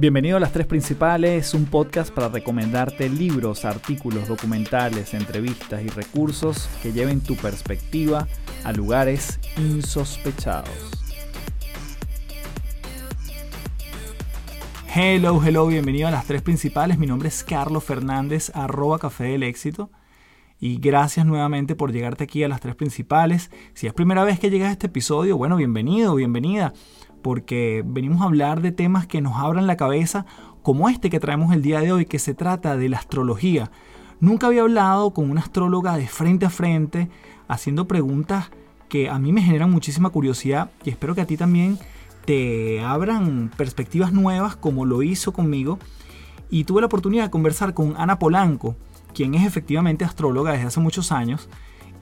Bienvenido a Las Tres Principales, un podcast para recomendarte libros, artículos, documentales, entrevistas y recursos que lleven tu perspectiva a lugares insospechados. Hello, hello, bienvenido a Las Tres Principales. Mi nombre es Carlos Fernández, arroba Café del Éxito. Y gracias nuevamente por llegarte aquí a Las Tres Principales. Si es primera vez que llegas a este episodio, bueno, bienvenido, bienvenida porque venimos a hablar de temas que nos abran la cabeza, como este que traemos el día de hoy, que se trata de la astrología. Nunca había hablado con una astróloga de frente a frente, haciendo preguntas que a mí me generan muchísima curiosidad y espero que a ti también te abran perspectivas nuevas como lo hizo conmigo. Y tuve la oportunidad de conversar con Ana Polanco, quien es efectivamente astróloga desde hace muchos años.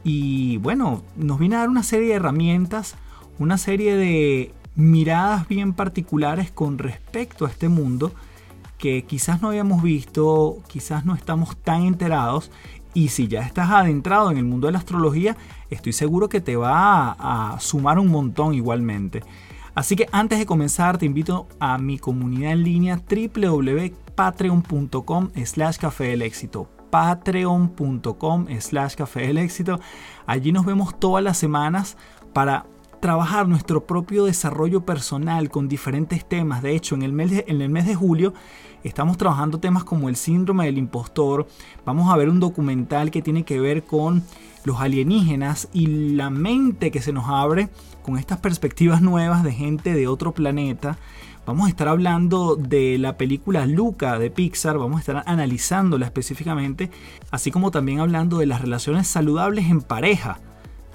Y bueno, nos viene a dar una serie de herramientas, una serie de miradas bien particulares con respecto a este mundo que quizás no habíamos visto, quizás no estamos tan enterados y si ya estás adentrado en el mundo de la astrología, estoy seguro que te va a, sumar un montón igualmente. Así que antes de comenzar te invito a mi comunidad en línea www.patreon.com slash café del éxito patreon.com slash café del éxito allí nos vemos todas las semanas para trabajar nuestro propio desarrollo personal con diferentes temas. De hecho, en el, mes de, en el mes de julio estamos trabajando temas como el síndrome del impostor. Vamos a ver un documental que tiene que ver con los alienígenas y la mente que se nos abre con estas perspectivas nuevas de gente de otro planeta. Vamos a estar hablando de la película Luca de Pixar, vamos a estar analizándola específicamente, así como también hablando de las relaciones saludables en pareja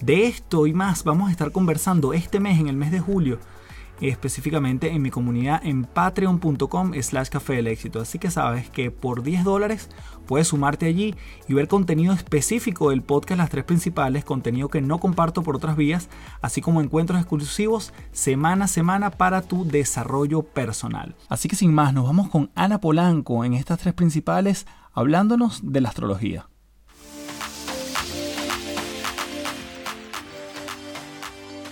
de esto y más vamos a estar conversando este mes, en el mes de julio, específicamente en mi comunidad en patreon.com slash café del éxito. Así que sabes que por 10 dólares puedes sumarte allí y ver contenido específico del podcast Las Tres Principales, contenido que no comparto por otras vías, así como encuentros exclusivos semana a semana para tu desarrollo personal. Así que sin más, nos vamos con Ana Polanco en estas tres principales hablándonos de la astrología.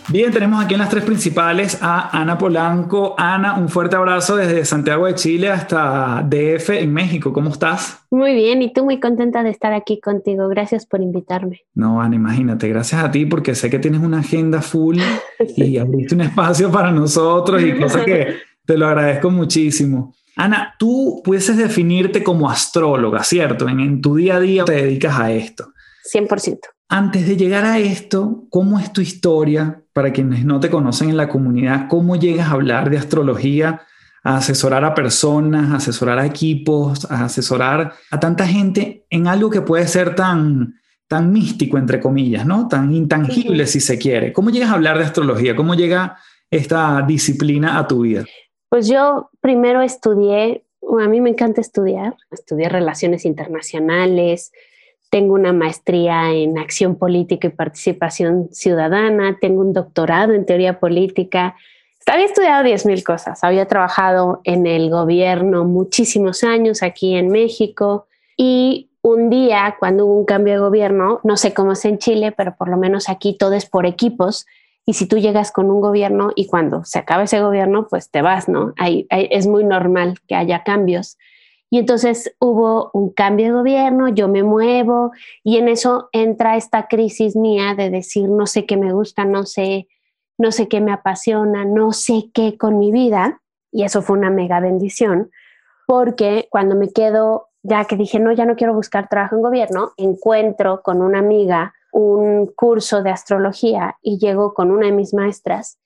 Bien, tenemos aquí en las tres principales a Ana Polanco. Ana, un fuerte abrazo desde Santiago de Chile hasta DF en México. ¿Cómo estás? Muy bien, y tú muy contenta de estar aquí contigo. Gracias por invitarme. No, Ana, imagínate, gracias a ti porque sé que tienes una agenda full y abriste un espacio para nosotros y cosa que te lo agradezco muchísimo. Ana, tú puedes definirte como astróloga, ¿cierto? En, en tu día a día te dedicas a esto. 100%. Antes de llegar a esto, ¿cómo es tu historia para quienes no te conocen en la comunidad? ¿Cómo llegas a hablar de astrología, a asesorar a personas, a asesorar a equipos, a asesorar a tanta gente en algo que puede ser tan, tan místico, entre comillas, ¿no? Tan intangible si se quiere. ¿Cómo llegas a hablar de astrología? ¿Cómo llega esta disciplina a tu vida? Pues yo primero estudié, a mí me encanta estudiar, estudié relaciones internacionales, tengo una maestría en acción política y participación ciudadana, tengo un doctorado en teoría política. Había estudiado 10.000 cosas, había trabajado en el gobierno muchísimos años aquí en México y un día cuando hubo un cambio de gobierno, no sé cómo es en Chile, pero por lo menos aquí todo es por equipos y si tú llegas con un gobierno y cuando se acaba ese gobierno, pues te vas, ¿no? es muy normal que haya cambios. Y entonces hubo un cambio de gobierno, yo me muevo y en eso entra esta crisis mía de decir no sé qué me gusta, no sé, no sé qué me apasiona, no sé qué con mi vida. Y eso fue una mega bendición, porque cuando me quedo, ya que dije, no, ya no quiero buscar trabajo en gobierno, encuentro con una amiga un curso de astrología y llego con una de mis maestras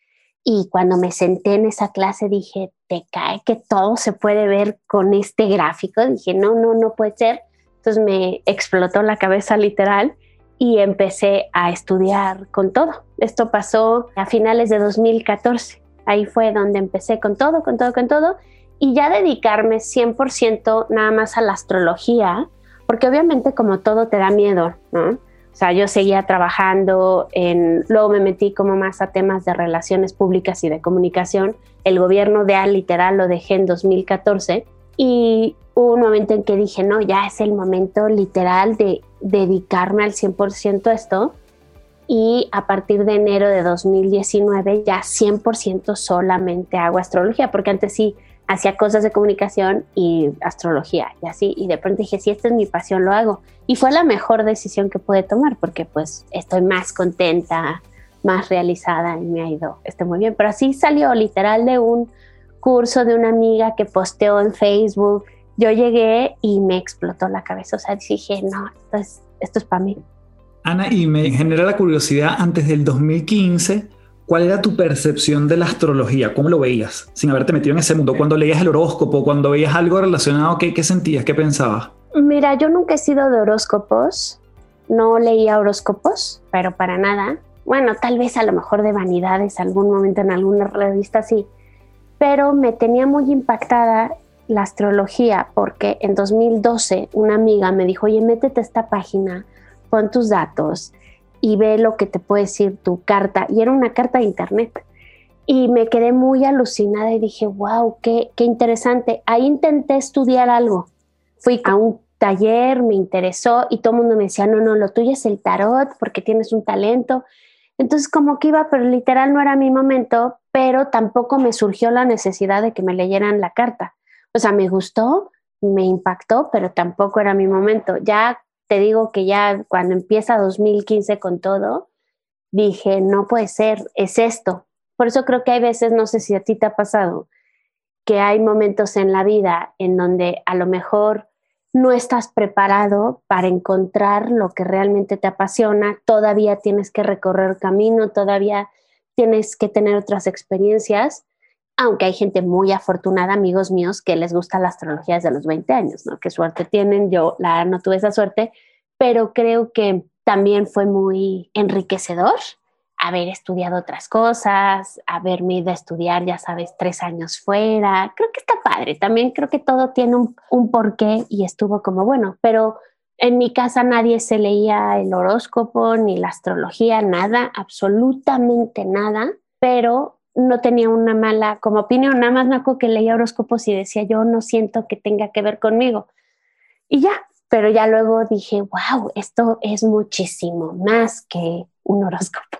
y cuando me senté en esa clase dije, te cae que todo se puede ver con este gráfico. Dije, no, no, no puede ser. Entonces me explotó la cabeza literal y empecé a estudiar con todo. Esto pasó a finales de 2014. Ahí fue donde empecé con todo, con todo, con todo. Y ya dedicarme 100% nada más a la astrología, porque obviamente como todo te da miedo, ¿no? O sea, yo seguía trabajando en, luego me metí como más a temas de relaciones públicas y de comunicación. El gobierno de A literal lo dejé en 2014 y hubo un momento en que dije, no, ya es el momento literal de dedicarme al 100% a esto. Y a partir de enero de 2019 ya 100% solamente hago astrología, porque antes sí hacía cosas de comunicación y astrología y así. Y de pronto dije, si esta es mi pasión, lo hago. Y fue la mejor decisión que pude tomar porque pues estoy más contenta, más realizada y me ha ido este, muy bien. Pero así salió literal de un curso de una amiga que posteó en Facebook. Yo llegué y me explotó la cabeza. O sea, dije, no, esto es, esto es para mí. Ana, y me genera la curiosidad, antes del 2015, ¿Cuál era tu percepción de la astrología? ¿Cómo lo veías sin haberte metido en ese mundo? Cuando leías el horóscopo, cuando veías algo relacionado, ¿qué, qué sentías? ¿Qué pensabas? Mira, yo nunca he sido de horóscopos, no leía horóscopos, pero para nada. Bueno, tal vez a lo mejor de vanidades, algún momento en alguna revista sí, pero me tenía muy impactada la astrología porque en 2012 una amiga me dijo, oye, métete a esta página, pon tus datos, y ve lo que te puede decir tu carta. Y era una carta de internet. Y me quedé muy alucinada y dije, wow, qué, qué interesante. Ahí intenté estudiar algo. Fui a un taller, me interesó y todo el mundo me decía, no, no, lo tuyo es el tarot porque tienes un talento. Entonces como que iba, pero literal no era mi momento, pero tampoco me surgió la necesidad de que me leyeran la carta. O sea, me gustó, me impactó, pero tampoco era mi momento. Ya te digo que ya cuando empieza 2015 con todo, dije, no puede ser, es esto. Por eso creo que hay veces, no sé si a ti te ha pasado, que hay momentos en la vida en donde a lo mejor no estás preparado para encontrar lo que realmente te apasiona, todavía tienes que recorrer camino, todavía tienes que tener otras experiencias, aunque hay gente muy afortunada, amigos míos, que les gusta la astrología desde los 20 años, ¿no? Qué suerte tienen, yo la no tuve esa suerte, pero creo que también fue muy enriquecedor haber estudiado otras cosas, haberme ido a estudiar, ya sabes, tres años fuera. Creo que está padre. También creo que todo tiene un, un porqué y estuvo como bueno, pero en mi casa nadie se leía el horóscopo ni la astrología, nada, absolutamente nada, pero no tenía una mala como opinión, nada más me acuerdo que leía horóscopos y decía yo no siento que tenga que ver conmigo. Y ya, pero ya luego dije, wow, esto es muchísimo más que un horóscopo.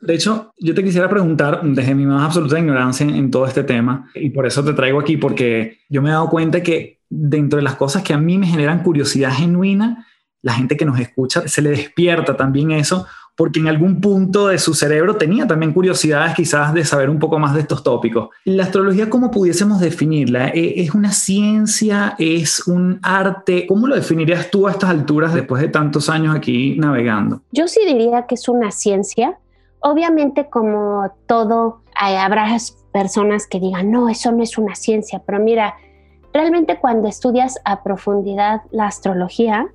De hecho, yo te quisiera preguntar desde mi más absoluta ignorancia en, todo este tema, y por eso te traigo aquí, porque yo me he dado cuenta que dentro de las cosas que a mí me generan curiosidad genuina, la gente que nos escucha se le despierta también eso, porque en algún punto de su cerebro tenía también curiosidades quizás de saber un poco más de estos tópicos. La astrología, ¿cómo pudiésemos definirla? ¿E-, ¿Es una ciencia? ¿Es un arte? ¿Cómo lo definirías tú a estas alturas después de tantos años aquí navegando? Yo sí diría que es una ciencia. Obviamente como todo, habrá personas que digan, no, eso no es una ciencia, pero mira, realmente cuando estudias a profundidad la astrología,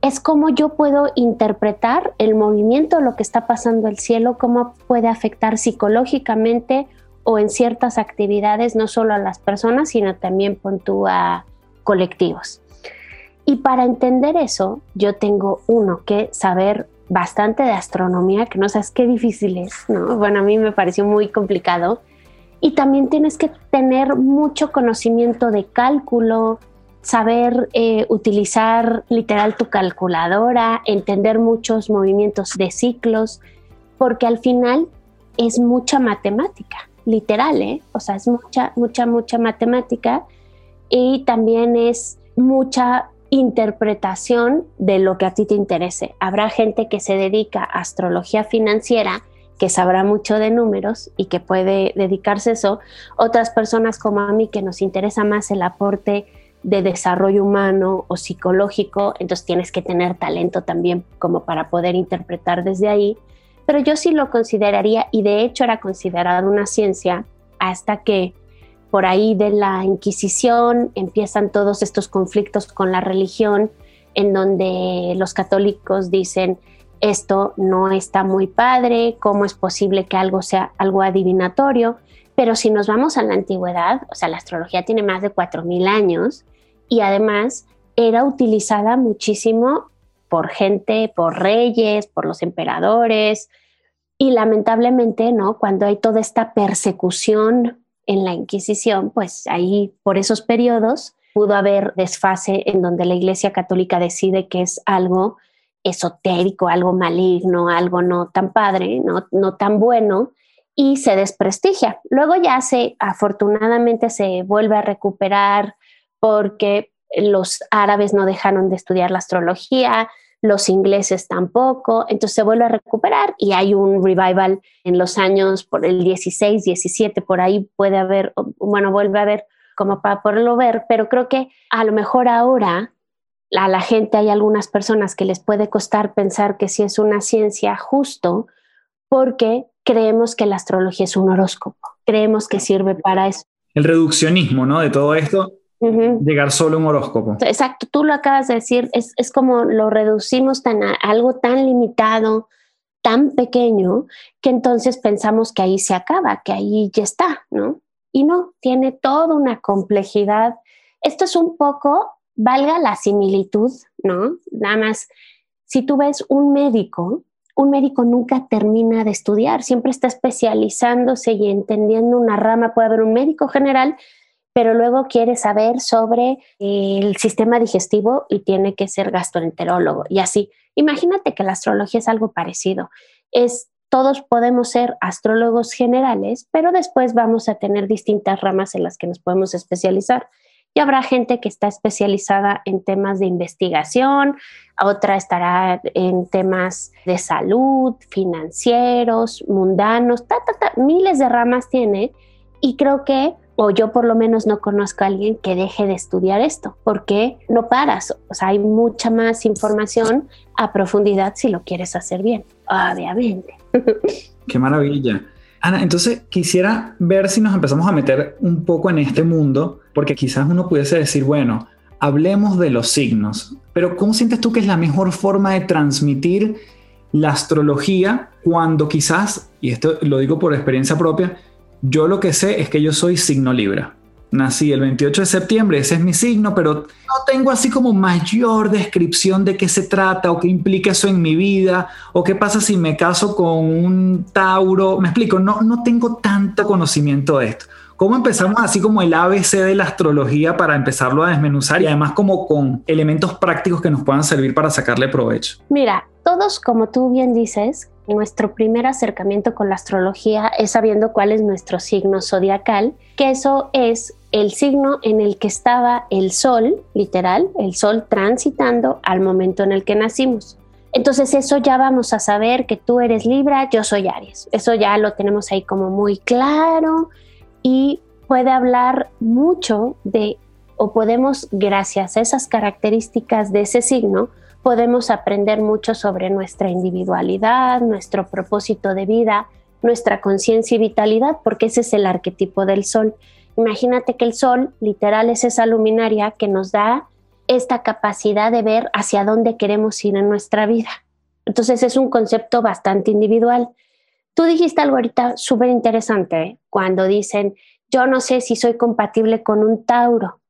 es cómo yo puedo interpretar el movimiento, lo que está pasando el cielo, cómo puede afectar psicológicamente o en ciertas actividades, no solo a las personas, sino también a colectivos. Y para entender eso, yo tengo uno que saber bastante de astronomía, que no sabes qué difícil es, ¿no? Bueno, a mí me pareció muy complicado. Y también tienes que tener mucho conocimiento de cálculo, saber eh, utilizar literal tu calculadora, entender muchos movimientos de ciclos, porque al final es mucha matemática, literal, ¿eh? O sea, es mucha, mucha, mucha matemática y también es mucha interpretación de lo que a ti te interese. Habrá gente que se dedica a astrología financiera que sabrá mucho de números y que puede dedicarse a eso. Otras personas como a mí que nos interesa más el aporte de desarrollo humano o psicológico, entonces tienes que tener talento también como para poder interpretar desde ahí, pero yo sí lo consideraría y de hecho era considerado una ciencia hasta que por ahí de la Inquisición empiezan todos estos conflictos con la religión en donde los católicos dicen esto no está muy padre, cómo es posible que algo sea algo adivinatorio, pero si nos vamos a la antigüedad, o sea, la astrología tiene más de 4.000 años y además era utilizada muchísimo por gente, por reyes, por los emperadores y lamentablemente, ¿no? Cuando hay toda esta persecución en la Inquisición, pues ahí por esos periodos pudo haber desfase en donde la Iglesia Católica decide que es algo esotérico, algo maligno, algo no tan padre, no, no tan bueno, y se desprestigia. Luego ya se, afortunadamente, se vuelve a recuperar porque los árabes no dejaron de estudiar la astrología, los ingleses tampoco, entonces se vuelve a recuperar y hay un revival en los años por el 16, 17, por ahí puede haber, bueno, vuelve a haber como para poderlo ver, pero creo que a lo mejor ahora a la gente hay algunas personas que les puede costar pensar que sí es una ciencia justo porque creemos que la astrología es un horóscopo, creemos que sirve para eso. El reduccionismo, ¿no? De todo esto, llegar solo a un horóscopo. Exacto, tú lo acabas de decir, es, es como lo reducimos tan a algo tan limitado, tan pequeño, que entonces pensamos que ahí se acaba, que ahí ya está, ¿no? Y no, tiene toda una complejidad. Esto es un poco, valga la similitud, ¿no? Nada más, si tú ves un médico, un médico nunca termina de estudiar, siempre está especializándose y entendiendo una rama. Puede haber un médico general, pero luego quiere saber sobre el sistema digestivo y tiene que ser gastroenterólogo y así. Imagínate que la astrología es algo parecido. Es todos podemos ser astrólogos generales, pero después vamos a tener distintas ramas en las que nos podemos especializar. Y habrá gente que está especializada en temas de investigación, otra estará en temas de salud, financieros, mundanos, miles de ramas tiene. Y creo que, o yo por lo menos no conozco a alguien que deje de estudiar esto, porque no paras. O sea, hay mucha más información a profundidad si lo quieres hacer bien, obviamente. Qué maravilla. Ana, entonces quisiera ver si nos empezamos a meter un poco en este mundo, porque quizás uno pudiese decir, bueno, hablemos de los signos, pero ¿cómo sientes tú que es la mejor forma de transmitir la astrología cuando quizás, y esto lo digo por experiencia propia, yo lo que sé es que yo soy signo Libra? Nací el 28 de septiembre, ese es mi signo, pero no tengo así como mayor descripción de qué se trata o qué implica eso en mi vida o qué pasa si me caso con un Tauro. Me explico, no, no tengo tanto conocimiento de esto. ¿Cómo empezamos así como el ABC de la astrología para empezarlo a desmenuzar y además como con elementos prácticos que nos puedan servir para sacarle provecho? Mira, todos, como tú bien dices, nuestro primer acercamiento con la astrología es sabiendo cuál es nuestro signo zodiacal, que eso es el signo en el que estaba el sol, literal, el sol transitando al momento en el que nacimos. Entonces eso ya vamos a saber que tú eres Libra, yo soy Aries. Eso ya lo tenemos ahí como muy claro y puede hablar mucho de, o podemos, gracias a esas características de ese signo, podemos aprender mucho sobre nuestra individualidad, nuestro propósito de vida, nuestra conciencia y vitalidad, porque ese es el arquetipo del sol. Imagínate que el sol literal es esa luminaria que nos da esta capacidad de ver hacia dónde queremos ir en nuestra vida. Entonces es un concepto bastante individual. Tú dijiste algo ahorita súper interesante ¿eh? cuando dicen, yo no sé si soy compatible con un Tauro.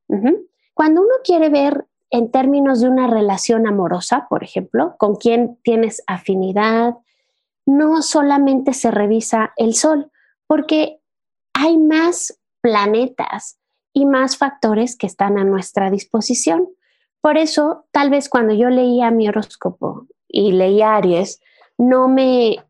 Cuando uno quiere ver en términos de una relación amorosa, por ejemplo, con quién tienes afinidad, no solamente se revisa el Sol, porque hay más planetas y más factores que están a nuestra disposición. Por eso, tal vez cuando yo leía mi horóscopo y leía Aries, no me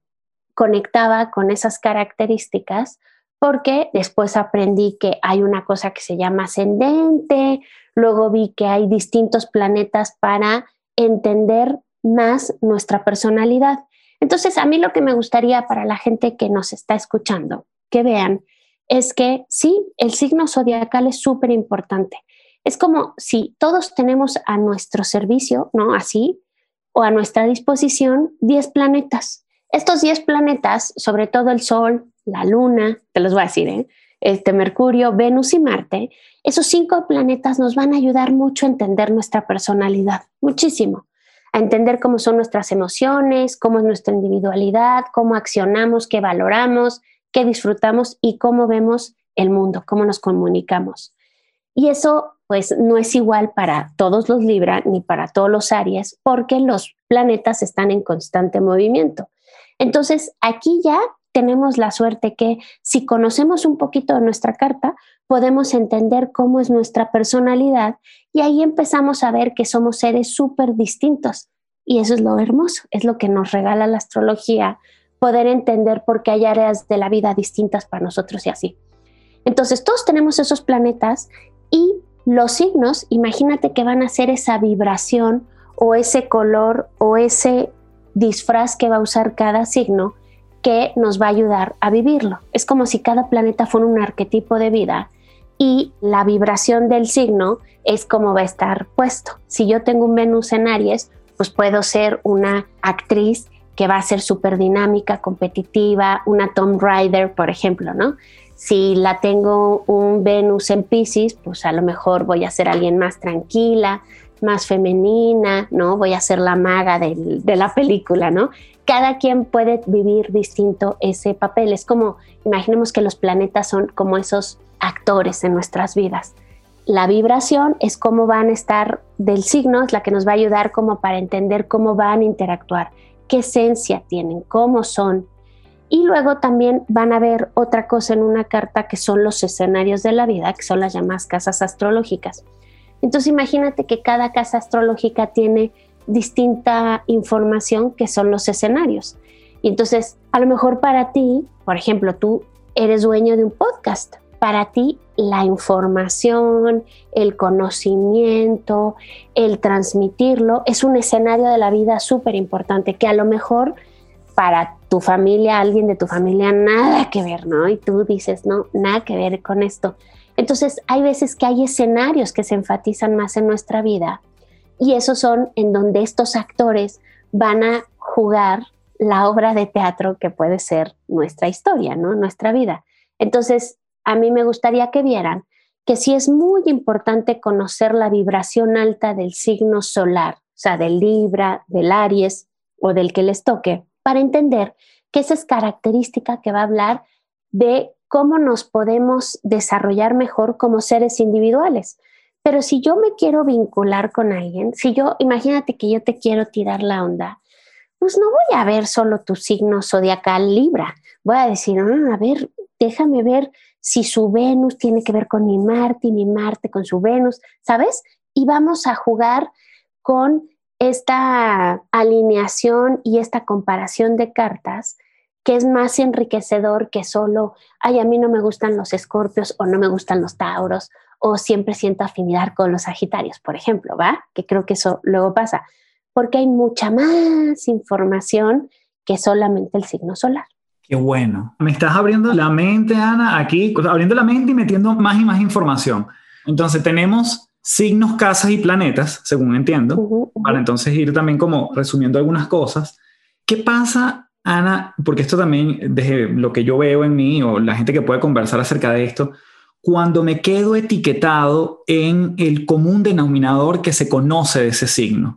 conectaba con esas características porque después aprendí que hay una cosa que se llama ascendente, luego vi que hay distintos planetas para entender más nuestra personalidad. Entonces, a mí lo que me gustaría para la gente que nos está escuchando, que vean es que sí, el signo zodiacal es súper importante. Es como si todos tenemos a nuestro servicio, ¿no? Así, o a nuestra disposición 10 planetas. Estos 10 planetas, sobre todo el Sol, la Luna, te los voy a decir, ¿eh? este Mercurio, Venus y Marte, esos cinco planetas nos van a ayudar mucho a entender nuestra personalidad, muchísimo, a entender cómo son nuestras emociones, cómo es nuestra individualidad, cómo accionamos, qué valoramos, qué disfrutamos y cómo vemos el mundo, cómo nos comunicamos. Y eso pues no es igual para todos los Libra ni para todos los Aries porque los planetas están en constante movimiento. Entonces, aquí ya tenemos la suerte que si conocemos un poquito de nuestra carta, podemos entender cómo es nuestra personalidad y ahí empezamos a ver que somos seres súper distintos. Y eso es lo hermoso, es lo que nos regala la astrología poder entender por qué hay áreas de la vida distintas para nosotros y así. Entonces, todos tenemos esos planetas y los signos, imagínate que van a ser esa vibración o ese color o ese disfraz que va a usar cada signo que nos va a ayudar a vivirlo. Es como si cada planeta fuera un arquetipo de vida y la vibración del signo es como va a estar puesto. Si yo tengo un Venus en Aries, pues puedo ser una actriz que va a ser súper dinámica, competitiva, una Tom Rider, por ejemplo, ¿no? Si la tengo un Venus en Pisces, pues a lo mejor voy a ser alguien más tranquila, más femenina, ¿no? Voy a ser la maga de la película, ¿no? Cada quien puede vivir distinto ese papel. Es como, imaginemos que los planetas son como esos actores en nuestras vidas. La vibración es cómo van a estar del signo, es la que nos va a ayudar como para entender cómo van a interactuar, qué esencia tienen, cómo son. Y luego también van a ver otra cosa en una carta que son los escenarios de la vida, que son las llamadas casas astrológicas. Entonces imagínate que cada casa astrológica tiene distinta información que son los escenarios. Y entonces, a lo mejor para ti, por ejemplo, tú eres dueño de un podcast. Para ti, la información, el conocimiento, el transmitirlo, es un escenario de la vida súper importante que a lo mejor para tu familia, alguien de tu familia, nada que ver, ¿no? Y tú dices, no, nada que ver con esto. Entonces, hay veces que hay escenarios que se enfatizan más en nuestra vida y esos son en donde estos actores van a jugar la obra de teatro que puede ser nuestra historia, ¿no? Nuestra vida. Entonces, a mí me gustaría que vieran que sí es muy importante conocer la vibración alta del signo solar, o sea, del Libra, del Aries o del que les toque, para entender que esa es característica que va a hablar de cómo nos podemos desarrollar mejor como seres individuales. Pero si yo me quiero vincular con alguien, si yo, imagínate que yo te quiero tirar la onda, pues no voy a ver solo tu signo zodiacal Libra. Voy a decir, ah, a ver, déjame ver si su Venus tiene que ver con mi Marte y mi Marte con su Venus, ¿sabes? Y vamos a jugar con esta alineación y esta comparación de cartas que es más enriquecedor que solo, ay, a mí no me gustan los escorpios o no me gustan los tauros o siempre siento afinidad con los sagitarios, por ejemplo, ¿va? Que creo que eso luego pasa, porque hay mucha más información que solamente el signo solar. Qué bueno. Me estás abriendo la mente, Ana, aquí, abriendo la mente y metiendo más y más información. Entonces tenemos signos, casas y planetas, según entiendo, para entonces ir también como resumiendo algunas cosas. ¿Qué pasa Ana, porque esto también, desde lo que yo veo en mí o la gente que puede conversar acerca de esto, cuando me quedo etiquetado en el común denominador que se conoce de ese signo.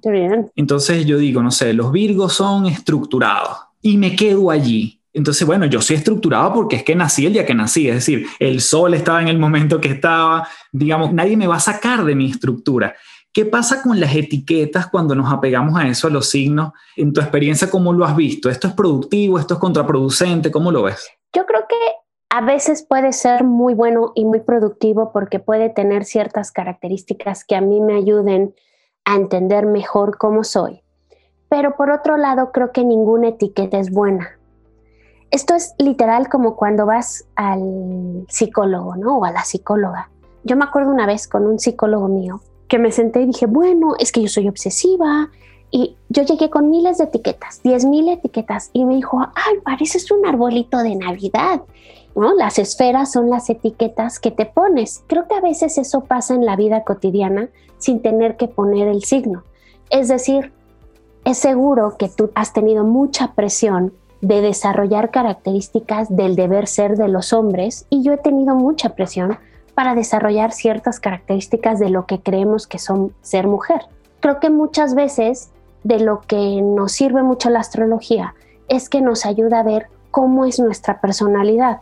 Entonces yo digo, no sé, los virgos son estructurados y me quedo allí. Entonces, bueno, yo soy estructurado porque es que nací el día que nací, es decir, el sol estaba en el momento que estaba, digamos, nadie me va a sacar de mi estructura. ¿Qué pasa con las etiquetas cuando nos apegamos a eso, a los signos? En tu experiencia, ¿cómo lo has visto? ¿Esto es productivo? ¿Esto es contraproducente? ¿Cómo lo ves? Yo creo que a veces puede ser muy bueno y muy productivo porque puede tener ciertas características que a mí me ayuden a entender mejor cómo soy. Pero por otro lado, creo que ninguna etiqueta es buena. Esto es literal como cuando vas al psicólogo, ¿no? O a la psicóloga. Yo me acuerdo una vez con un psicólogo mío que me senté y dije, bueno, es que yo soy obsesiva. Y yo llegué con miles de etiquetas, diez mil etiquetas, y me dijo, ay, pareces un arbolito de Navidad. ¿No? Las esferas son las etiquetas que te pones. Creo que a veces eso pasa en la vida cotidiana sin tener que poner el signo. Es decir, es seguro que tú has tenido mucha presión de desarrollar características del deber ser de los hombres y yo he tenido mucha presión para desarrollar ciertas características de lo que creemos que son ser mujer. Creo que muchas veces de lo que nos sirve mucho la astrología es que nos ayuda a ver cómo es nuestra personalidad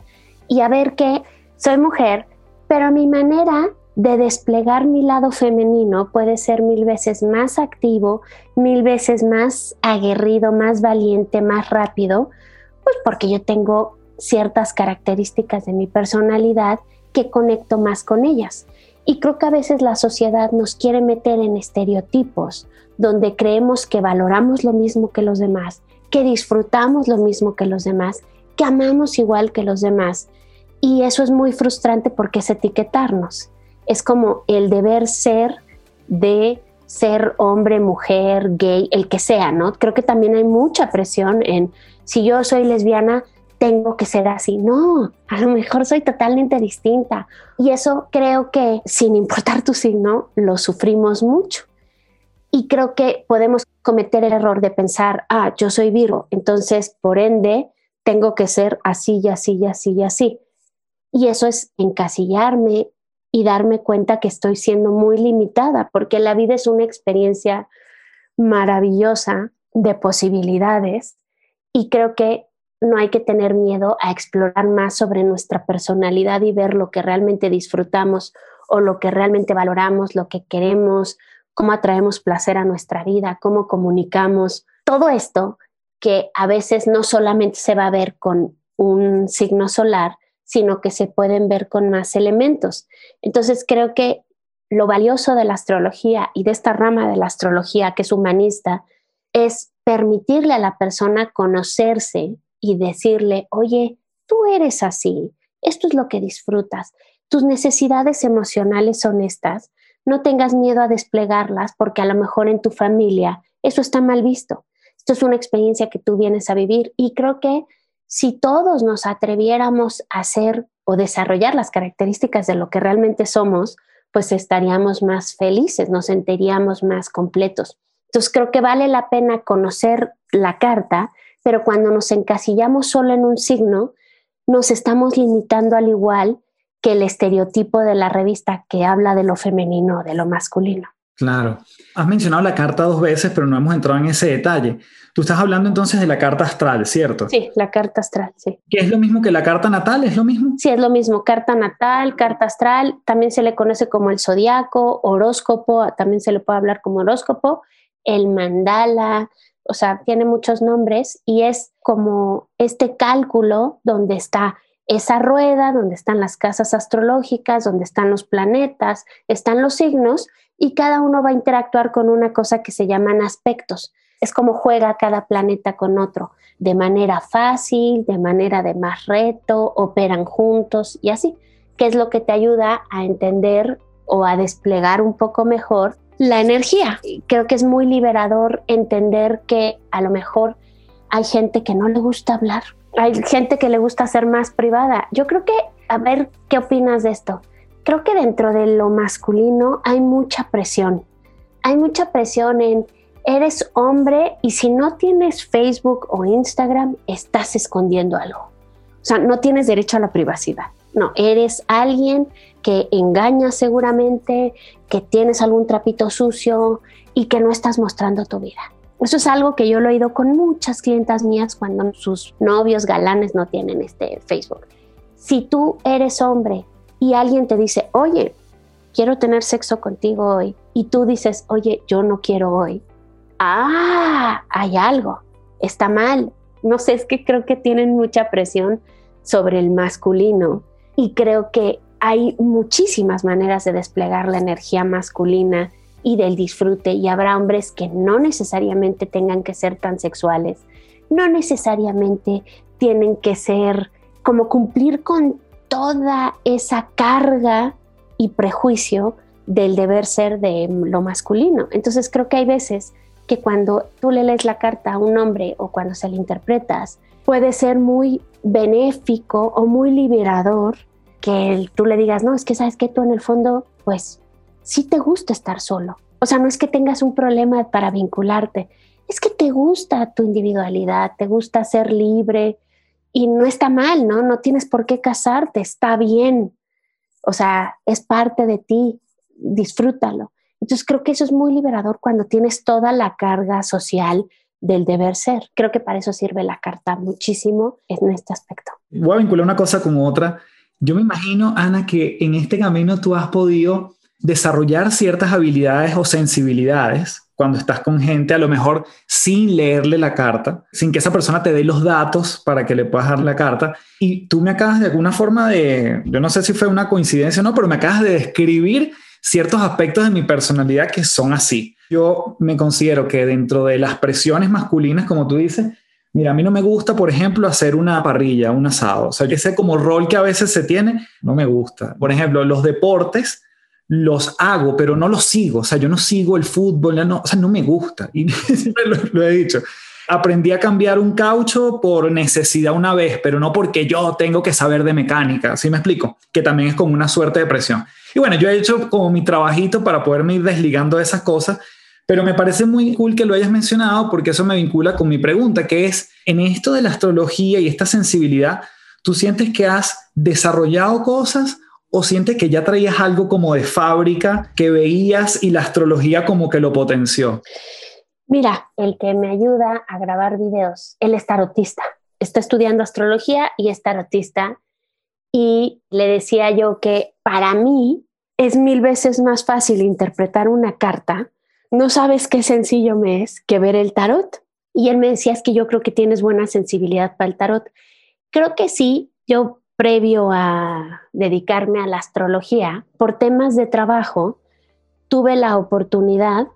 y a ver que soy mujer, pero mi manera de desplegar mi lado femenino puede ser mil veces más activo, mil veces más aguerrido, más valiente, más rápido, pues porque yo tengo ciertas características de mi personalidad que conecto más con ellas. Y creo que a veces la sociedad nos quiere meter en estereotipos donde creemos que valoramos lo mismo que los demás, que disfrutamos lo mismo que los demás, que amamos igual que los demás. Y eso es muy frustrante porque es etiquetarnos. Es como el deber ser de ser hombre, mujer, gay, el que sea, ¿no? Creo que también hay mucha presión en si yo soy lesbiana, tengo que ser así. No, a lo mejor soy totalmente distinta. Y eso creo que, sin importar tu signo, lo sufrimos mucho. Y creo que podemos cometer el error de pensar, ah, yo soy Virgo, entonces por ende tengo que ser así y así y así y así. Y eso es encasillarme y darme cuenta que estoy siendo muy limitada, porque la vida es una experiencia maravillosa de posibilidades y creo que no hay que tener miedo a explorar más sobre nuestra personalidad y ver lo que realmente disfrutamos o lo que realmente valoramos, lo que queremos, cómo atraemos placer a nuestra vida, cómo comunicamos. Todo esto que a veces no solamente se va a ver con un signo solar, sino que se pueden ver con más elementos. Entonces creo que lo valioso de la astrología y de esta rama de la astrología que es humanista es permitirle a la persona conocerse y decirle, oye, tú eres así, esto es lo que disfrutas, tus necesidades emocionales son estas, no tengas miedo a desplegarlas porque a lo mejor en tu familia eso está mal visto. Esto es una experiencia que tú vienes a vivir y creo que si todos nos atreviéramos a hacer o desarrollar las características de lo que realmente somos, pues estaríamos más felices, nos sentiríamos más completos. Entonces creo que vale la pena conocer la carta, pero cuando nos encasillamos solo en un signo, nos estamos limitando al igual que el estereotipo de la revista que habla de lo femenino, de lo masculino. Claro. Has mencionado la carta dos veces, pero no hemos entrado en ese detalle. Tú estás hablando entonces de la carta astral, ¿cierto? Sí, la carta astral, sí. ¿Qué es lo mismo que la carta natal? ¿Es lo mismo? Sí, es lo mismo. Carta natal, carta astral, también se le conoce como el zodiaco, horóscopo, también se le puede hablar como horóscopo, el mandala, o sea, tiene muchos nombres y es como este cálculo donde está esa rueda donde están las casas astrológicas, donde están los planetas, están los signos y cada uno va a interactuar con una cosa que se llaman aspectos. Es como juega cada planeta con otro, de manera fácil, de manera de más reto, operan juntos y así, que es lo que te ayuda a entender o a desplegar un poco mejor la energía. Creo que es muy liberador entender que a lo mejor hay gente que no le gusta hablar hay gente que le gusta ser más privada. Yo creo que, a ver, ¿qué opinas de esto? Creo que dentro de lo masculino hay mucha presión. Hay mucha presión en, eres hombre y si no tienes Facebook o Instagram, estás escondiendo algo. O sea, no tienes derecho a la privacidad. No, eres alguien que engaña seguramente, que tienes algún trapito sucio y que no estás mostrando tu vida. Eso es algo que yo lo he oído con muchas clientas mías cuando sus novios galanes no tienen este Facebook. Si tú eres hombre y alguien te dice, oye, quiero tener sexo contigo hoy, y tú dices, oye, yo no quiero hoy, ah, hay algo, está mal. No sé, es que creo que tienen mucha presión sobre el masculino y creo que hay muchísimas maneras de desplegar la energía masculina y del disfrute y habrá hombres que no necesariamente tengan que ser tan sexuales, no necesariamente tienen que ser como cumplir con toda esa carga y prejuicio del deber ser de lo masculino. Entonces creo que hay veces que cuando tú le lees la carta a un hombre o cuando se la interpretas, puede ser muy benéfico o muy liberador que tú le digas, no, es que sabes que tú en el fondo, pues si te gusta estar solo. O sea, no es que tengas un problema para vincularte, es que te gusta tu individualidad, te gusta ser libre y no está mal, ¿no? No tienes por qué casarte, está bien. O sea, es parte de ti, disfrútalo. Entonces creo que eso es muy liberador cuando tienes toda la carga social del deber ser. Creo que para eso sirve la carta muchísimo en este aspecto. Voy a vincular una cosa con otra. Yo me imagino, Ana, que en este camino tú has podido desarrollar ciertas habilidades o sensibilidades cuando estás con gente, a lo mejor sin leerle la carta, sin que esa persona te dé los datos para que le puedas dar la carta. Y tú me acabas de alguna forma de, yo no sé si fue una coincidencia o no, pero me acabas de describir ciertos aspectos de mi personalidad que son así. Yo me considero que dentro de las presiones masculinas, como tú dices, Mira, a mí no me gusta, por ejemplo, hacer una parrilla, un asado. O sea, ese como rol que a veces se tiene, no me gusta. Por ejemplo, los deportes los hago, pero no los sigo. O sea, yo no sigo el fútbol, no, o sea, no me gusta. Y siempre lo, he dicho. Aprendí a cambiar un caucho por necesidad una vez, pero no porque yo tengo que saber de mecánica. ¿Sí me explico? Que también es como una suerte de presión. Y bueno, yo he hecho como mi trabajito para poderme ir desligando de esas cosas pero me parece muy cool que lo hayas mencionado porque eso me vincula con mi pregunta, que es, en esto de la astrología y esta sensibilidad, ¿tú sientes que has desarrollado cosas o sientes que ya traías algo como de fábrica que veías y la astrología como que lo potenció? Mira, el que me ayuda a grabar videos, él es tarotista. Está estudiando astrología y es tarotista. Y le decía yo que para mí es mil veces más fácil interpretar una carta no sabes qué sencillo me es que ver el tarot. Y él me decía, es que yo creo que tienes buena sensibilidad para el tarot. Creo que sí, yo previo a dedicarme a la astrología, por temas de trabajo, tuve la oportunidad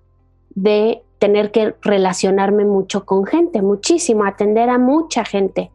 de tener que relacionarme mucho con gente, muchísimo, atender a mucha gente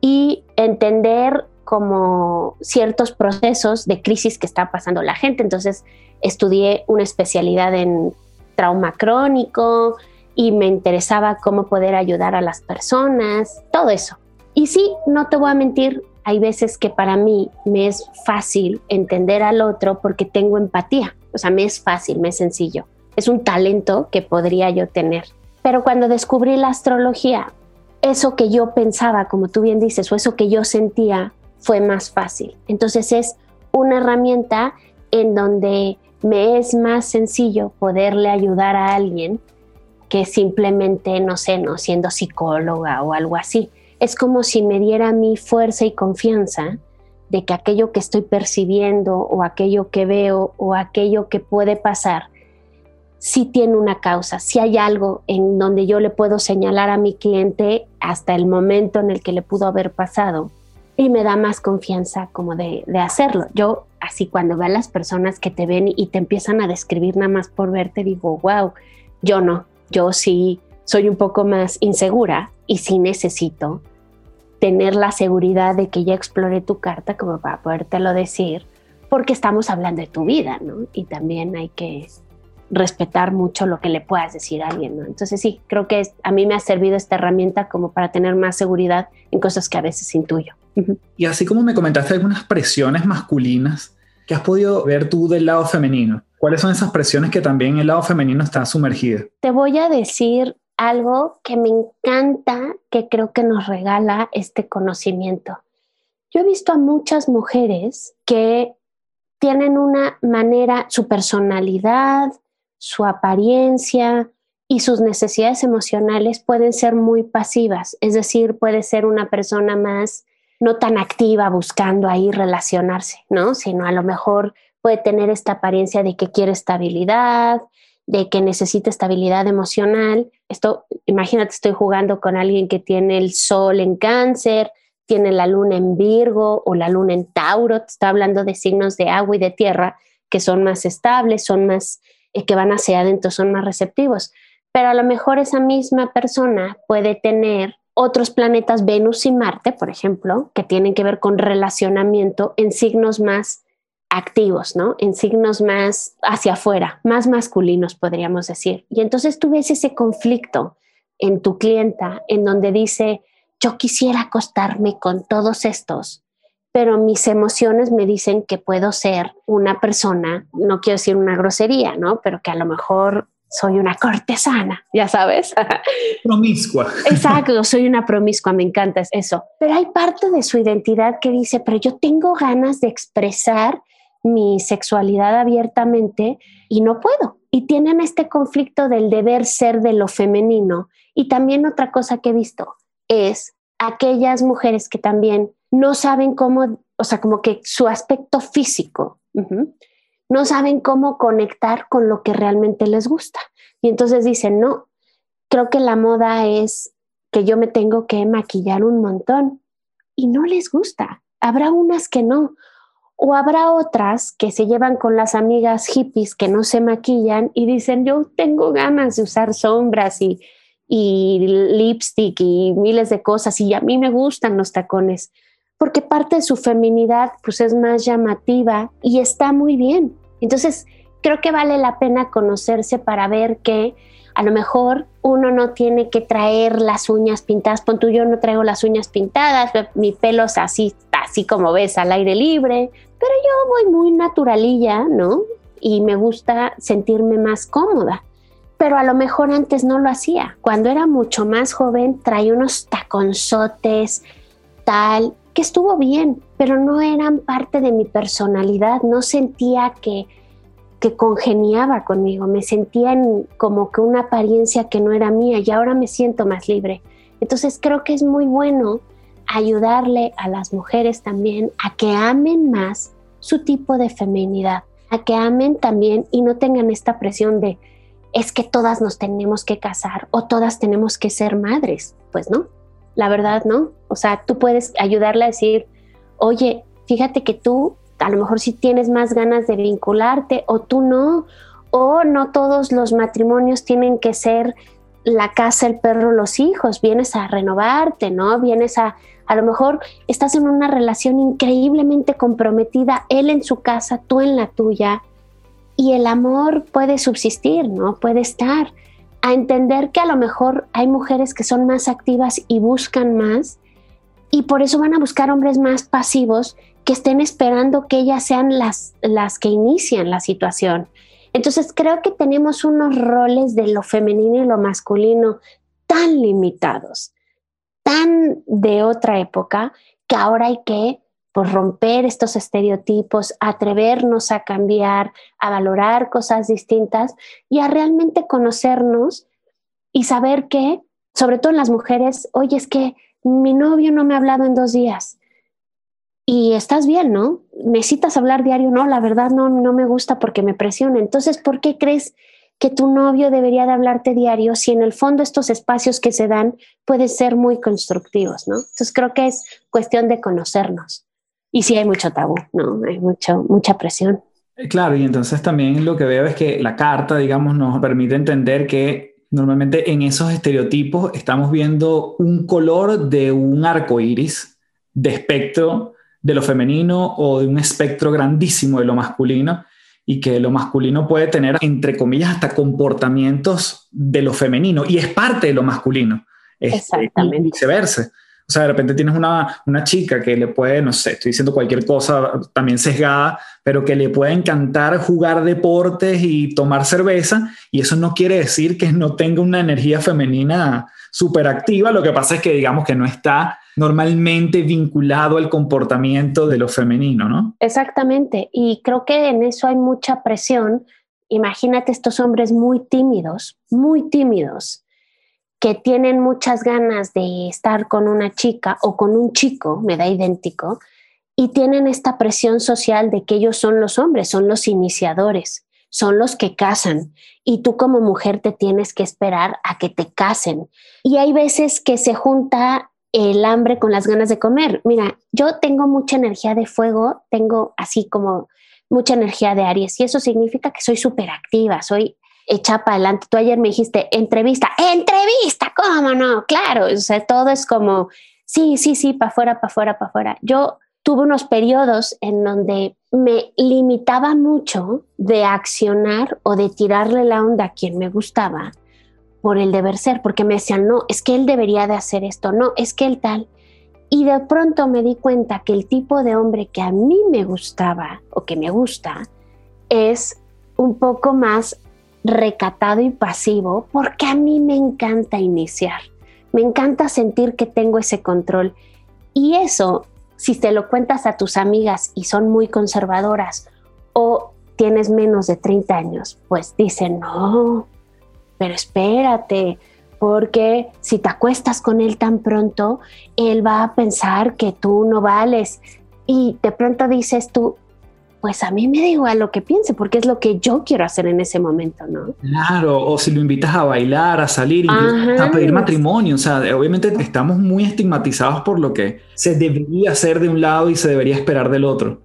y entender como ciertos procesos de crisis que está pasando la gente. Entonces estudié una especialidad en trauma crónico y me interesaba cómo poder ayudar a las personas, todo eso. Y sí, no te voy a mentir, hay veces que para mí me es fácil entender al otro porque tengo empatía, o sea, me es fácil, me es sencillo. Es un talento que podría yo tener. Pero cuando descubrí la astrología, eso que yo pensaba, como tú bien dices, o eso que yo sentía, fue más fácil. Entonces es una herramienta en donde me es más sencillo poderle ayudar a alguien que simplemente, no sé, no siendo psicóloga o algo así. Es como si me diera mi fuerza y confianza de que aquello que estoy percibiendo o aquello que veo o aquello que puede pasar, sí tiene una causa, si hay algo en donde yo le puedo señalar a mi cliente hasta el momento en el que le pudo haber pasado y me da más confianza como de, de hacerlo. Yo así cuando veo a las personas que te ven y te empiezan a describir nada más por verte, digo, wow, yo no, yo sí soy un poco más insegura y sí necesito tener la seguridad de que ya exploré tu carta como para podértelo decir, porque estamos hablando de tu vida, ¿no? Y también hay que respetar mucho lo que le puedas decir a alguien, ¿no? Entonces sí, creo que a mí me ha servido esta herramienta como para tener más seguridad en cosas que a veces intuyo. Y así como me comentaste algunas presiones masculinas, ¿qué has podido ver tú del lado femenino? ¿Cuáles son esas presiones que también el lado femenino está sumergido? Te voy a decir algo que me encanta, que creo que nos regala este conocimiento. Yo he visto a muchas mujeres que tienen una manera, su personalidad, su apariencia y sus necesidades emocionales pueden ser muy pasivas, es decir, puede ser una persona más no tan activa buscando ahí relacionarse, ¿no? Sino a lo mejor puede tener esta apariencia de que quiere estabilidad, de que necesita estabilidad emocional. Esto, imagínate, estoy jugando con alguien que tiene el sol en cáncer, tiene la luna en Virgo o la luna en Tauro, está hablando de signos de agua y de tierra que son más estables, son más eh, que van hacia adentro son más receptivos. Pero a lo mejor esa misma persona puede tener otros planetas, Venus y Marte, por ejemplo, que tienen que ver con relacionamiento en signos más activos, ¿no? En signos más hacia afuera, más masculinos, podríamos decir. Y entonces tú ves ese conflicto en tu clienta en donde dice, yo quisiera acostarme con todos estos, pero mis emociones me dicen que puedo ser una persona, no quiero decir una grosería, ¿no? Pero que a lo mejor soy una cortesana, ya sabes. Promiscua. Exacto, soy una promiscua, me encanta eso. Pero hay parte de su identidad que dice, pero yo tengo ganas de expresar mi sexualidad abiertamente y no puedo. Y tienen este conflicto del deber ser de lo femenino. Y también otra cosa que he visto es aquellas mujeres que también no saben cómo, o sea, como que su aspecto físico, no saben cómo conectar con lo que realmente les gusta. Y entonces dicen, no, creo que la moda es que yo me tengo que maquillar un montón y no les gusta. Habrá unas que no. O habrá otras que se llevan con las amigas hippies que no se maquillan y dicen, yo tengo ganas de usar sombras y y lipstick y miles de cosas y a mí me gustan los tacones porque parte de su feminidad pues es más llamativa y está muy bien. Entonces, creo que vale la pena conocerse para ver que a lo mejor uno no tiene que traer las uñas pintadas, pon tú yo no traigo las uñas pintadas, mi pelo es así, así como ves, al aire libre, pero yo voy muy naturalilla, ¿no? Y me gusta sentirme más cómoda. Pero a lo mejor antes no lo hacía. Cuando era mucho más joven traía unos taconzotes, tal, que estuvo bien, pero no eran parte de mi personalidad, no sentía que, que congeniaba conmigo, me sentía como que una apariencia que no era mía y ahora me siento más libre. Entonces creo que es muy bueno ayudarle a las mujeres también a que amen más su tipo de feminidad, a que amen también y no tengan esta presión de es que todas nos tenemos que casar o todas tenemos que ser madres. Pues no, la verdad, ¿no? O sea, tú puedes ayudarle a decir, oye, fíjate que tú a lo mejor sí tienes más ganas de vincularte o tú no, o no todos los matrimonios tienen que ser la casa, el perro, los hijos, vienes a renovarte, ¿no? Vienes a, a lo mejor estás en una relación increíblemente comprometida, él en su casa, tú en la tuya, y el amor puede subsistir, ¿no? Puede estar a entender que a lo mejor hay mujeres que son más activas y buscan más y por eso van a buscar hombres más pasivos que estén esperando que ellas sean las, las que inician la situación. Entonces creo que tenemos unos roles de lo femenino y lo masculino tan limitados, tan de otra época, que ahora hay que por romper estos estereotipos, atrevernos a cambiar, a valorar cosas distintas y a realmente conocernos y saber que, sobre todo en las mujeres, oye, es que mi novio no me ha hablado en dos días. Y estás bien, ¿no? Necesitas hablar diario, no, la verdad no, no me gusta porque me presiona. Entonces, ¿por qué crees que tu novio debería de hablarte diario si en el fondo estos espacios que se dan pueden ser muy constructivos, ¿no? Entonces creo que es cuestión de conocernos. Y sí hay mucho tabú, ¿no? Hay mucho, mucha presión. Eh, claro, y entonces también lo que veo es que la carta, digamos, nos permite entender que normalmente en esos estereotipos estamos viendo un color de un arco iris de espectro de lo femenino o de un espectro grandísimo de lo masculino y que lo masculino puede tener, entre comillas, hasta comportamientos de lo femenino y es parte de lo masculino. Exactamente. Y viceversa. O sea, de repente tienes una, una chica que le puede, no sé, estoy diciendo cualquier cosa también sesgada, pero que le puede encantar jugar deportes y tomar cerveza, y eso no quiere decir que no tenga una energía femenina súper activa, lo que pasa es que digamos que no está normalmente vinculado al comportamiento de lo femenino, ¿no? Exactamente, y creo que en eso hay mucha presión. Imagínate estos hombres muy tímidos, muy tímidos, que tienen muchas ganas de estar con una chica o con un chico, me da idéntico, y tienen esta presión social de que ellos son los hombres, son los iniciadores, son los que casan, y tú como mujer te tienes que esperar a que te casen. Y hay veces que se junta el hambre con las ganas de comer. Mira, yo tengo mucha energía de fuego, tengo así como mucha energía de Aries, y eso significa que soy súper activa, soy echa para adelante. Tú ayer me dijiste, entrevista, entrevista, ¿cómo no? Claro, o sea, todo es como, sí, sí, sí, para afuera, para afuera, para afuera. Yo tuve unos periodos en donde me limitaba mucho de accionar o de tirarle la onda a quien me gustaba por el deber ser, porque me decían, no, es que él debería de hacer esto, no, es que él tal. Y de pronto me di cuenta que el tipo de hombre que a mí me gustaba o que me gusta es un poco más recatado y pasivo porque a mí me encanta iniciar. Me encanta sentir que tengo ese control. Y eso, si te lo cuentas a tus amigas y son muy conservadoras o tienes menos de 30 años, pues dicen, no, pero espérate, porque si te acuestas con él tan pronto, él va a pensar que tú no vales. Y de pronto dices tú, pues a mí me da igual lo que piense, porque es lo que yo quiero hacer en ese momento, ¿no? Claro, o si lo invitas a bailar, a salir, a pedir matrimonio, o sea, obviamente estamos muy estigmatizados por lo que se debería hacer de un lado y se debería esperar del otro.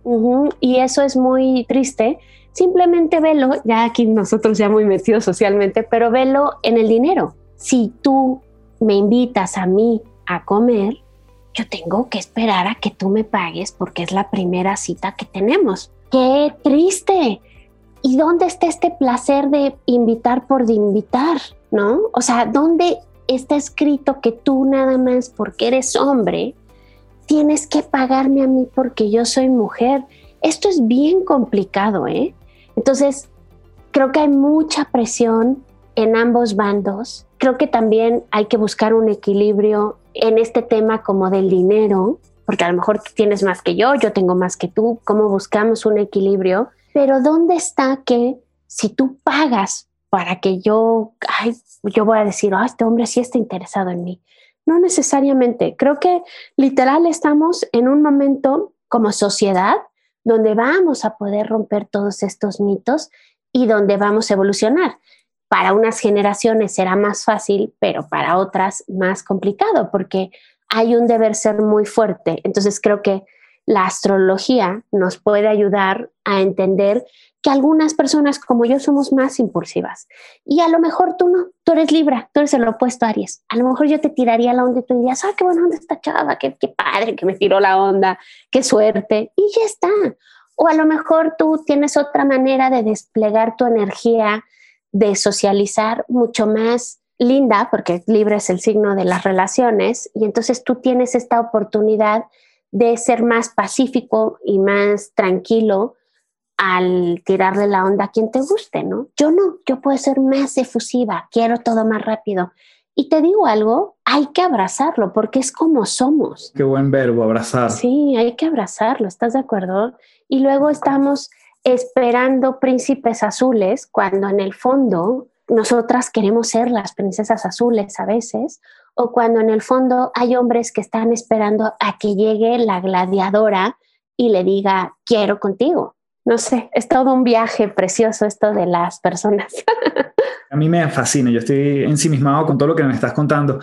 Y eso es muy triste. Simplemente velo, ya aquí nosotros ya muy metidos socialmente, pero velo en el dinero. si tú me invitas a mí a comer, yo tengo que esperar a que tú me pagues porque es la primera cita que tenemos. ¡Qué triste! ¿Y dónde está este placer de invitar por de invitar? ¿No? O sea, ¿dónde está escrito que tú nada más porque eres hombre tienes que pagarme a mí porque yo soy mujer? Esto es bien complicado, ¿eh? Entonces, creo que hay mucha presión en ambos bandos. Creo que también hay que buscar un equilibrio en este tema como del dinero, porque a lo mejor tú tienes más que yo, yo tengo más que tú, cómo buscamos un equilibrio, pero ¿dónde está que si tú pagas para que yo, ay, yo voy a decir, ah, este hombre sí está interesado en mí? No necesariamente. Creo que literal estamos en un momento como sociedad donde vamos a poder romper todos estos mitos y donde vamos a evolucionar. Para unas generaciones será más fácil, pero para otras más complicado, porque hay un deber ser muy fuerte. Entonces creo que la astrología nos puede ayudar a entender que algunas personas como yo somos más impulsivas. Y a lo mejor tú no, tú eres Libra, tú eres el opuesto a Aries. A lo mejor yo te tiraría la onda y tú dirías, ah, qué buena onda esta chava, qué, qué padre que me tiró la onda, qué suerte. Y ya está. O a lo mejor tú tienes otra manera de desplegar tu energía, de socializar mucho más linda, porque Libra es el signo de las relaciones, y entonces tú tienes esta oportunidad de ser más pacífico y más tranquilo al tirarle la onda a quien te guste, ¿no? Yo no, yo puedo ser más efusiva, quiero todo más rápido. Y te digo algo, hay que abrazarlo porque es como somos. Qué buen verbo, abrazar. Sí, hay que abrazarlo, ¿estás de acuerdo? Y luego estamos esperando príncipes azules cuando en el fondo nosotras queremos ser las princesas azules a veces, o cuando en el fondo hay hombres que están esperando a que llegue la gladiadora y le diga, quiero contigo no sé, es todo un viaje precioso esto de las personas. A mí me fascina, yo estoy ensimismado con todo lo que me estás contando.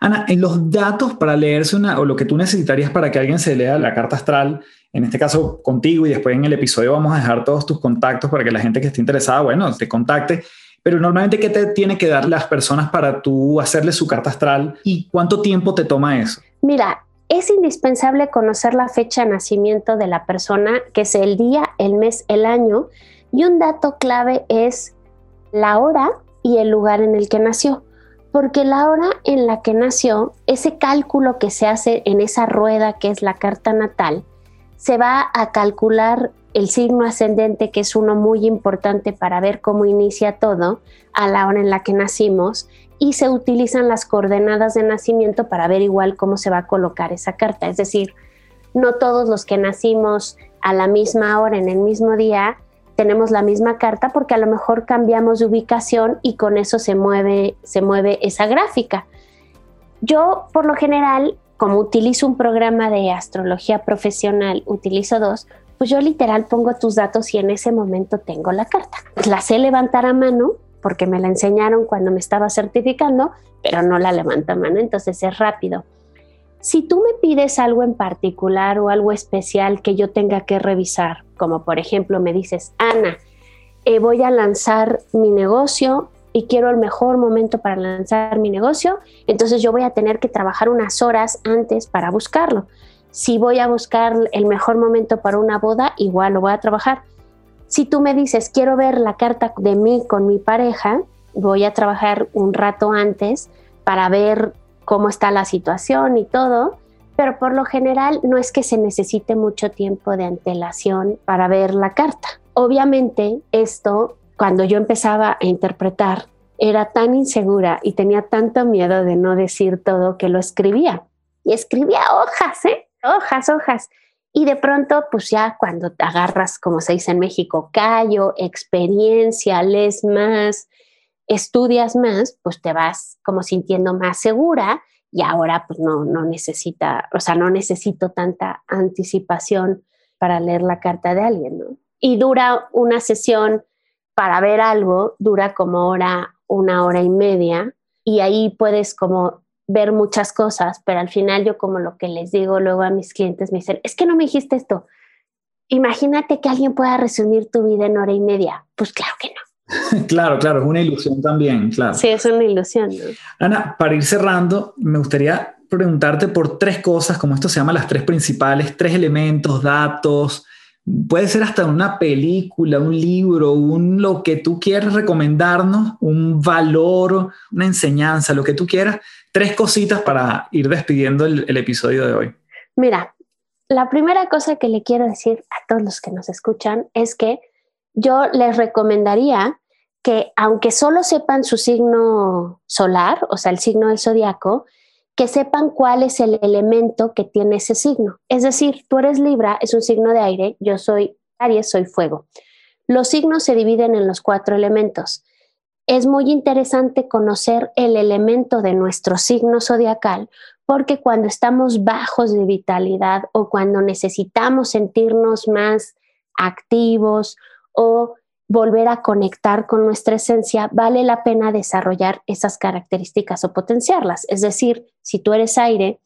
Ana, en los datos para leerse una, o lo que tú necesitarías para que alguien se lea la carta astral, en este caso contigo y después en el episodio vamos a dejar todos tus contactos para que la gente que esté interesada, bueno, te contacte. Pero normalmente, ¿qué te tiene que dar las personas para tú hacerle su carta astral y cuánto tiempo te toma eso? Mira, es indispensable conocer la fecha de nacimiento de la persona, que es el día, el mes, el año, y un dato clave es la hora y el lugar en el que nació, porque la hora en la que nació, ese cálculo que se hace en esa rueda que es la carta natal, se va a calcular el signo ascendente, que es uno muy importante para ver cómo inicia todo, a la hora en la que nacimos, y se utilizan las coordenadas de nacimiento para ver igual cómo se va a colocar esa carta. Es decir, no todos los que nacimos a la misma hora, en el mismo día, tenemos la misma carta porque a lo mejor cambiamos de ubicación y con eso se mueve, se mueve esa gráfica. Yo, por lo general, como utilizo un programa de astrología profesional, utilizo dos, pues yo literal pongo tus datos y en ese momento tengo la carta. La sé levantar a mano porque me la enseñaron cuando me estaba certificando, pero no la levanta a mano, entonces es rápido. Si tú me pides algo en particular o algo especial que yo tenga que revisar, como por ejemplo me dices, Ana, eh, voy a lanzar mi negocio y quiero el mejor momento para lanzar mi negocio, entonces yo voy a tener que trabajar unas horas antes para buscarlo. Si voy a buscar el mejor momento para una boda, igual lo voy a trabajar. Si tú me dices, quiero ver la carta de mí con mi pareja, voy a trabajar un rato antes para ver cómo está la situación y todo, pero por lo general no es que se necesite mucho tiempo de antelación para ver la carta. Obviamente esto, cuando yo empezaba a interpretar, era tan insegura y tenía tanto miedo de no decir todo que lo escribía. Y escribía hojas, ¿eh? Hojas, hojas. Y de pronto, pues ya cuando te agarras, como se dice en México, callo, experiencia, lees más, estudias más, pues te vas como sintiendo más segura y ahora pues no, no necesita, o sea, no necesito tanta anticipación para leer la carta de alguien, ¿no? Y dura una sesión para ver algo, dura como hora, una hora y media, y ahí puedes como ver muchas cosas, pero al final yo como lo que les digo luego a mis clientes me dicen, es que no me dijiste esto. Imagínate que alguien pueda resumir tu vida en hora y media. Pues claro que no. claro, claro, es una ilusión también, claro. Sí, es una ilusión. Ana, para ir cerrando, me gustaría preguntarte por tres cosas, como esto se llama las tres principales, tres elementos, datos, puede ser hasta una película, un libro, un lo que tú quieras recomendarnos, un valor, una enseñanza, lo que tú quieras, tres cositas para ir despidiendo el, el episodio de hoy. Mira, la primera cosa que le quiero decir a todos los que nos escuchan es que yo les recomendaría que aunque solo sepan su signo solar, o sea, el signo del zodiaco, que sepan cuál es el elemento que tiene ese signo. Es decir, tú eres Libra, es un signo de aire, yo soy Aries, soy fuego. Los signos se dividen en los cuatro elementos. Es muy interesante conocer el elemento de nuestro signo zodiacal porque cuando estamos bajos de vitalidad o cuando necesitamos sentirnos más activos o volver a conectar con nuestra esencia, vale la pena desarrollar esas características o potenciarlas. Es decir, si tú eres aire,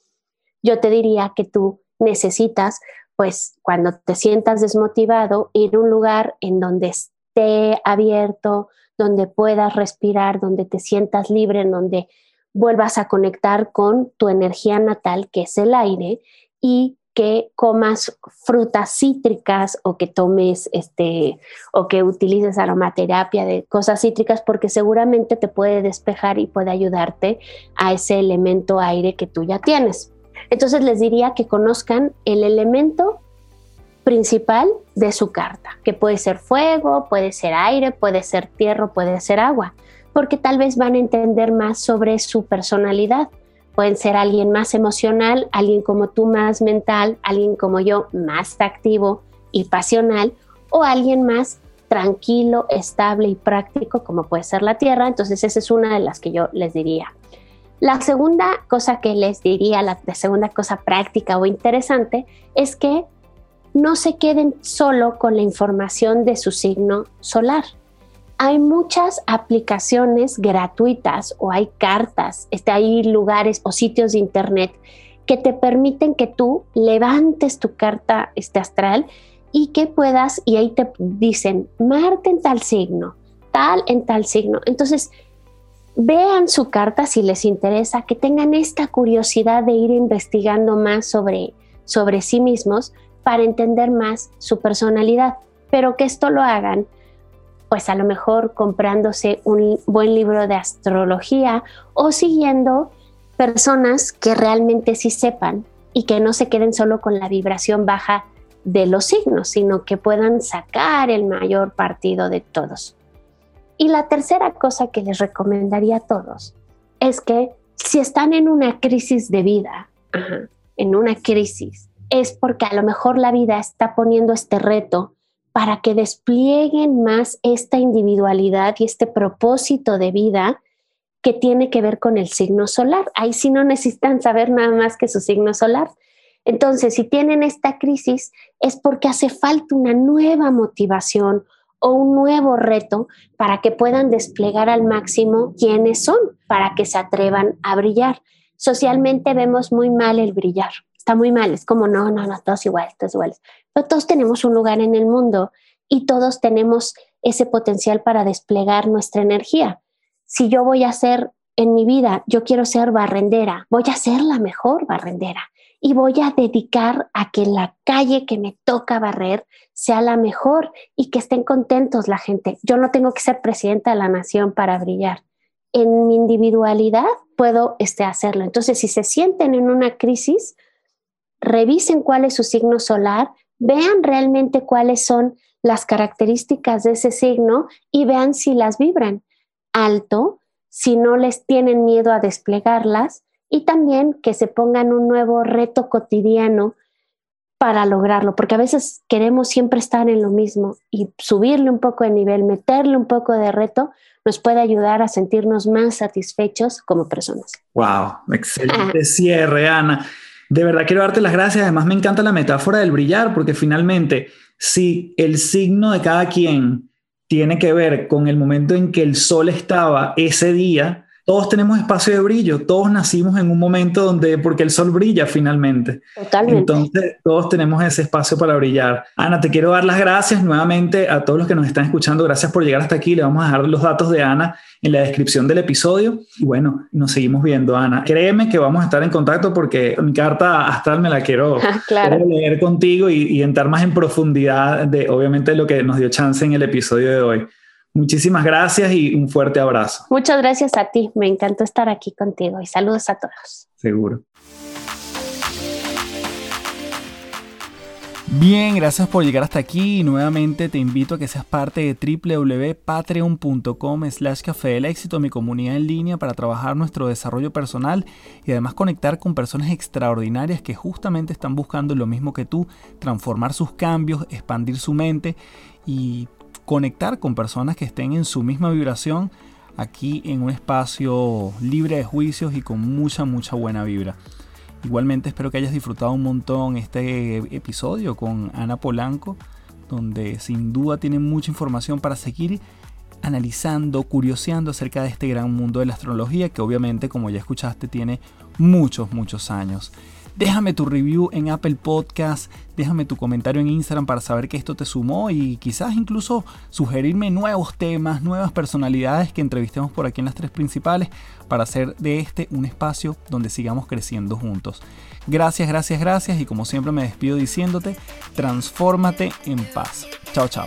yo te diría que tú necesitas, pues cuando te sientas desmotivado, ir a un lugar en donde esté abierto, donde puedas respirar, donde te sientas libre, en donde vuelvas a conectar con tu energía natal, que es el aire, y que comas frutas cítricas o que tomes este o que utilices aromaterapia de cosas cítricas porque seguramente te puede despejar y puede ayudarte a ese elemento aire que tú ya tienes. Entonces les diría que conozcan el elemento principal de su carta, que puede ser fuego, puede ser aire, puede ser tierra, puede ser agua, porque tal vez van a entender más sobre su personalidad Pueden ser alguien más emocional, alguien como tú más mental, alguien como yo más activo y pasional, o alguien más tranquilo, estable y práctico, como puede ser la Tierra. Entonces, esa es una de las que yo les diría. La segunda cosa que les diría, la, la segunda cosa práctica o interesante, es que no se queden solo con la información de su signo solar hay muchas aplicaciones gratuitas o hay cartas, este, hay lugares o sitios de internet que te permiten que tú levantes tu carta este, astral y que puedas, y ahí te dicen, Marte en tal signo, tal en tal signo. Entonces, vean su carta si les interesa, que tengan esta curiosidad de ir investigando más sobre, sobre sí mismos para entender más su personalidad, pero que esto lo hagan pues a lo mejor comprándose un buen libro de astrología o siguiendo personas que realmente sí sepan y que no se queden solo con la vibración baja de los signos, sino que puedan sacar el mayor partido de todos. Y la tercera cosa que les recomendaría a todos es que si están en una crisis de vida, en una crisis, es porque a lo mejor la vida está poniendo este reto para que desplieguen más esta individualidad y este propósito de vida que tiene que ver con el signo solar. Ahí sí no necesitan saber nada más que su signo solar. Entonces, si tienen esta crisis es porque hace falta una nueva motivación o un nuevo reto para que puedan desplegar al máximo quiénes son, para que se atrevan a brillar. Socialmente vemos muy mal el brillar está muy mal, es como, no, no, no, todos iguales, todos iguales. Pero todos tenemos un lugar en el mundo y todos tenemos ese potencial para desplegar nuestra energía. Si yo voy a ser en mi vida, yo quiero ser barrendera, voy a ser la mejor barrendera y voy a dedicar a que la calle que me toca barrer sea la mejor y que estén contentos la gente. Yo no tengo que ser presidenta de la nación para brillar. En mi individualidad puedo este, hacerlo. Entonces, si se sienten en una crisis, revisen cuál es su signo solar, vean realmente cuáles son las características de ese signo y vean si las vibran alto, si no les tienen miedo a desplegarlas y también que se pongan un nuevo reto cotidiano para lograrlo, porque a veces queremos siempre estar en lo mismo y subirle un poco de nivel, meterle un poco de reto, nos puede ayudar a sentirnos más satisfechos como personas. Wow, excelente cierre, Ana. De verdad quiero darte las gracias. Además me encanta la metáfora del brillar, porque finalmente, si el signo de cada quien tiene que ver con el momento en que el sol estaba ese día, todos tenemos espacio de brillo, todos nacimos en un momento donde, porque el sol brilla finalmente. Totalmente. Entonces, todos tenemos ese espacio para brillar. Ana, te quiero dar las gracias nuevamente a todos los que nos están escuchando. Gracias por llegar hasta aquí. Le vamos a dejar los datos de Ana en la descripción del episodio. Y bueno, nos seguimos viendo, Ana. Créeme que vamos a estar en contacto porque mi carta astral me la quiero, leer contigo y, y entrar más en profundidad de, obviamente, lo que nos dio chance en el episodio de hoy. Muchísimas gracias y un fuerte abrazo. Muchas gracias a ti, me encantó estar aquí contigo y saludos a todos. Seguro. Bien, gracias por llegar hasta aquí y nuevamente te invito a que seas parte de www.patreon.com slash café del éxito, mi comunidad en línea para trabajar nuestro desarrollo personal y además conectar con personas extraordinarias que justamente están buscando lo mismo que tú, transformar sus cambios, expandir su mente y conectar con personas que estén en su misma vibración aquí en un espacio libre de juicios y con mucha, mucha buena vibra. Igualmente espero que hayas disfrutado un montón este episodio con Ana Polanco, donde sin duda tiene mucha información para seguir analizando, curioseando acerca de este gran mundo de la astrología que obviamente como ya escuchaste tiene muchos, muchos años. Déjame tu review en Apple Podcast, déjame tu comentario en Instagram para saber que esto te sumó y quizás incluso sugerirme nuevos temas, nuevas personalidades que entrevistemos por aquí en las tres principales para hacer de este un espacio donde sigamos creciendo juntos. Gracias, gracias, gracias y como siempre me despido diciéndote, transfórmate en paz. Chao, chao.